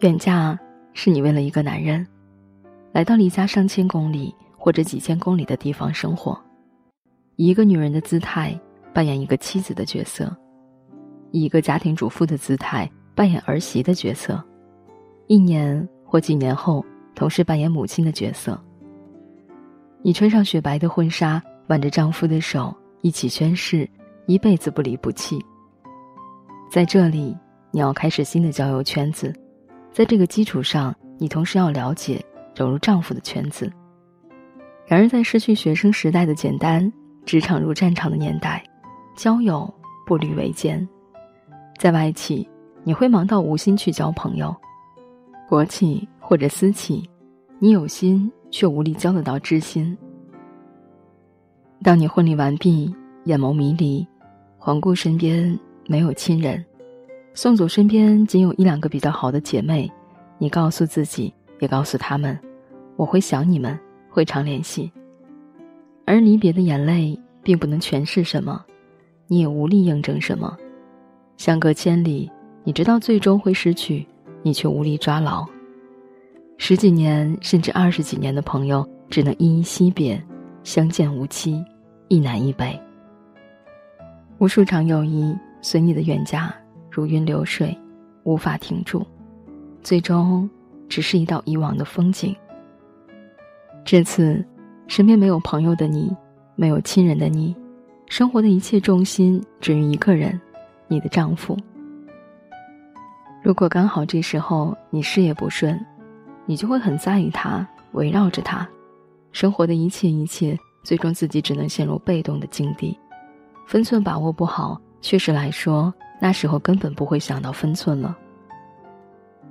远嫁是你为了一个男人，来到离家上千公里或者几千公里的地方生活，以一个女人的姿态扮演一个妻子的角色，以一个家庭主妇的姿态扮演儿媳的角色，一年或几年后同时扮演母亲的角色。你穿上雪白的婚纱，挽着丈夫的手，一起宣誓一辈子不离不弃。在这里，你要开始新的交友圈子。在这个基础上，你同时要了解走入丈夫的圈子。然而，在失去学生时代的简单，职场如战场的年代，交友步履维艰。在外企，你会忙到无心去交朋友；国企或者私企，你有心却无力交得到知心。当你婚礼完毕，眼眸迷离，环顾身边没有亲人。宋祖身边仅有一两个比较好的姐妹，你告诉自己，也告诉他们，我会想你们，会常联系。而离别的眼泪并不能诠释什么，你也无力验证什么。相隔千里，你知道最终会失去，你却无力抓牢。十几年甚至二十几年的朋友，只能依依惜别，相见无期，一南一北。无数场友谊随你的远嫁。如云流水，无法停住，最终只是一道以往的风景。这次，身边没有朋友的你，没有亲人的你，生活的一切重心只于一个人，你的丈夫。如果刚好这时候你事业不顺，你就会很在意他，围绕着他，生活的一切一切，最终自己只能陷入被动的境地，分寸把握不好，确实来说。那时候根本不会想到分寸了。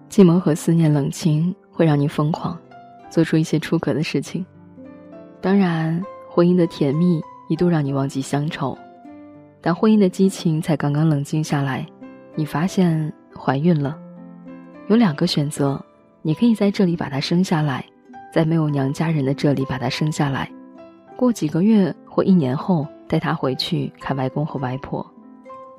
寂寞和思念冷清会让你疯狂，做出一些出格的事情。当然，婚姻的甜蜜一度让你忘记乡愁，但婚姻的激情才刚刚冷静下来，你发现怀孕了。有两个选择：你可以在这里把她生下来，在没有娘家人的这里把她生下来，过几个月或一年后带她回去看外公和外婆。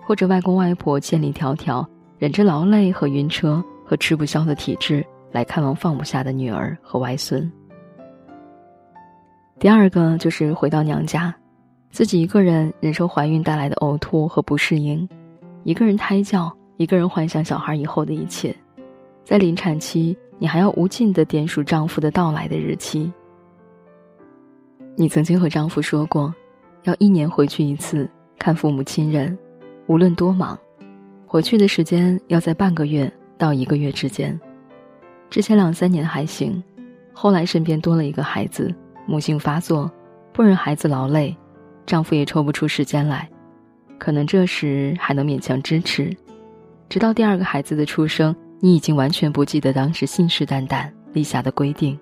或者外公外婆千里迢迢，忍着劳累和晕车和吃不消的体质来看望放不下的女儿和外孙。第二个就是回到娘家，自己一个人忍受怀孕带来的呕吐和不适应，一个人胎教，一个人幻想小孩以后的一切，在临产期，你还要无尽的点数丈夫的到来的日期。你曾经和丈夫说过，要一年回去一次看父母亲人。无论多忙，回去的时间要在半个月到一个月之间。之前两三年还行，后来身边多了一个孩子，母性发作，不忍孩子劳累，丈夫也抽不出时间来。可能这时还能勉强支持，直到第二个孩子的出生，你已经完全不记得当时信誓旦旦立下的规定。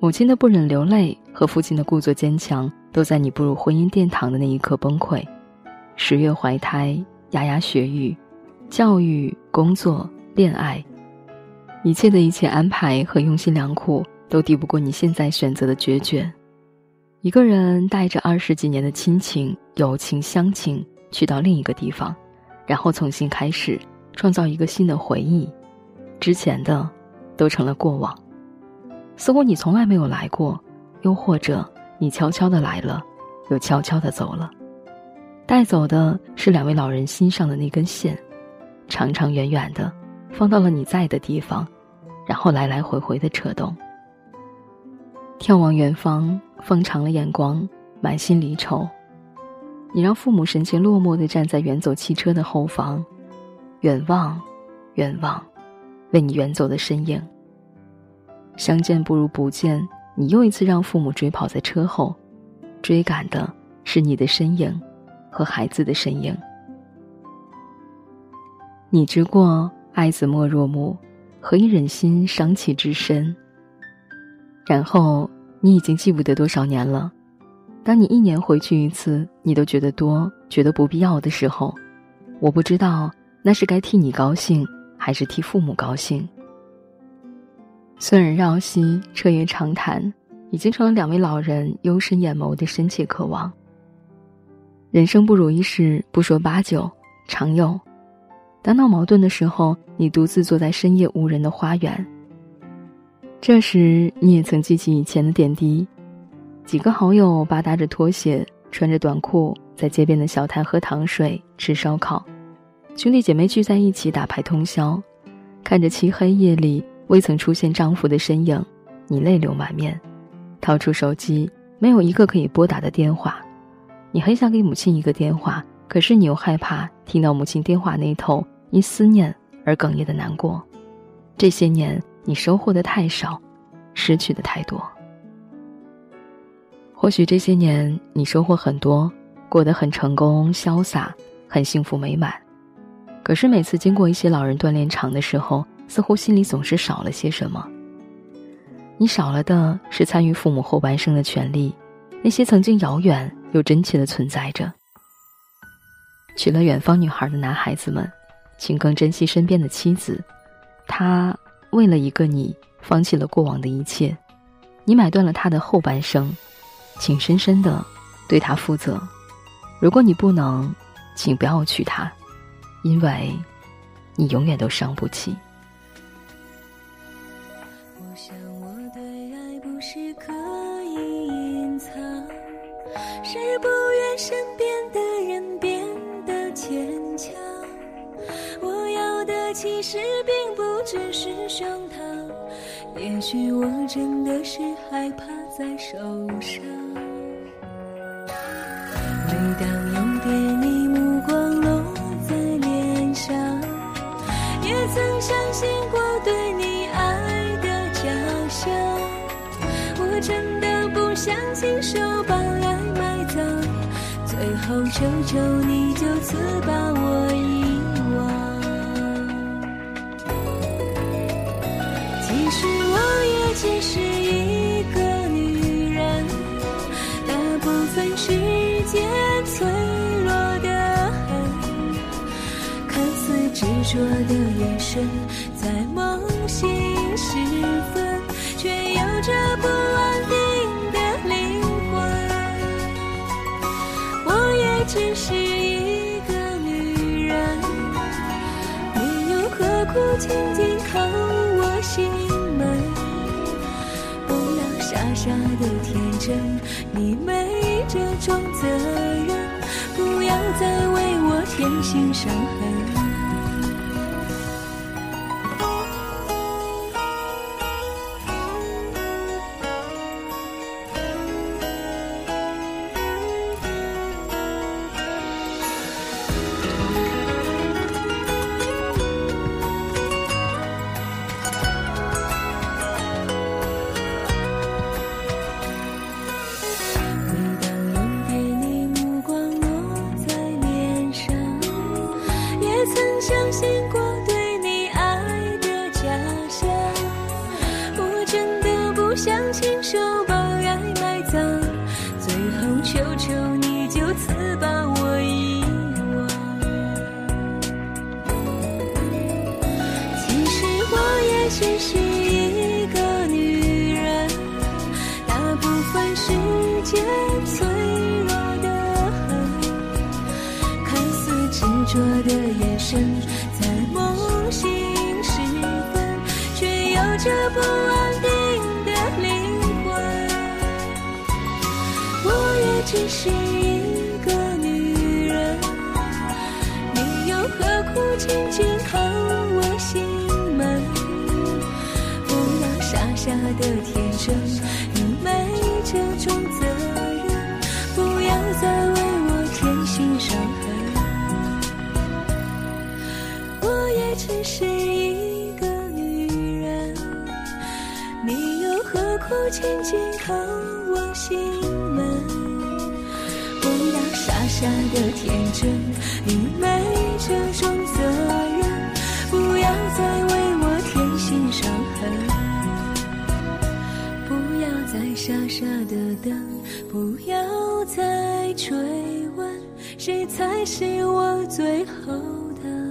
母亲的不忍流泪和父亲的故作坚强，都在你步入婚姻殿堂的那一刻崩溃。十月怀胎，牙牙学语，教育、工作、恋爱，一切的一切安排和用心良苦，都抵不过你现在选择的决绝。一个人带着二十几年的亲情、友情、乡情，去到另一个地方，然后重新开始，创造一个新的回忆，之前的，都成了过往。似乎你从来没有来过，又或者你悄悄的来了，又悄悄的走了。带走的是两位老人心上的那根线，长长远远的，放到了你在的地方，然后来来回回的扯动。眺望远方，放长了眼光，满心离愁。你让父母神情落寞的站在远走汽车的后方，远望，远望，为你远走的身影。相见不如不见，你又一次让父母追跑在车后，追赶的是你的身影。和孩子的身影，你知过爱子莫若母，何以忍心伤其之身？然后你已经记不得多少年了。当你一年回去一次，你都觉得多，觉得不必要的时候，我不知道那是该替你高兴，还是替父母高兴。孙人绕膝，彻夜长谈，已经成了两位老人幽深眼眸的深切渴望。人生不如意事不说八九，常有。当闹矛盾的时候，你独自坐在深夜无人的花园。这时，你也曾记起以前的点滴：几个好友吧嗒着拖鞋，穿着短裤，在街边的小摊喝糖水、吃烧烤；兄弟姐妹聚在一起打牌通宵，看着漆黑夜里未曾出现丈夫的身影，你泪流满面，掏出手机，没有一个可以拨打的电话。你很想给母亲一个电话，可是你又害怕听到母亲电话那头因思念而哽咽的难过。这些年。你收获的太少，失去的太多。或许这些年你收获很多，过得很成功、潇洒、很幸福美满。可是每次经过一些老人锻炼场的时候，似乎心里总是少了些什么。你少了的是参与父母后半生的权利，那些曾经遥远又真切的存在着。娶了远方女孩的男孩子们，请更珍惜身边的妻子，他。为了一个你，放弃了过往的一切，你买断了他的后半生，请深深的对他负责。如果你不能，请不要娶她，因为，你永远都伤不起。身边的人变得坚强。我要的其实并不只是胸膛，也许我真的是害怕再受伤。每当有点你目光落在脸上，也曾相信过对你爱的假象。我真的不想亲手把爱埋葬，最后求求你就此把我遗忘。其实我也。只是一个女人，大部分时间脆弱的很，看似执着的眼神，在梦醒时分，却有着不安的是一个女人，你又何苦紧紧扣我心门？不要傻傻的天真，你没这种责任，不要再为我添新伤痕。把我遗忘。其实我也只是一个女人，大部分时间脆弱的很，看似执着的眼神，在梦醒时分，却有着不安定的灵魂。我也只是何苦紧紧靠我心？下的天真，你没这种责任，不要再为我添新伤痕。我也只是一个女人，你又何苦紧紧靠我心门？傻傻的天真，你没这种责任，不要再为我添新伤痕。不要再傻傻的等，不要再追问，谁才是我最后的。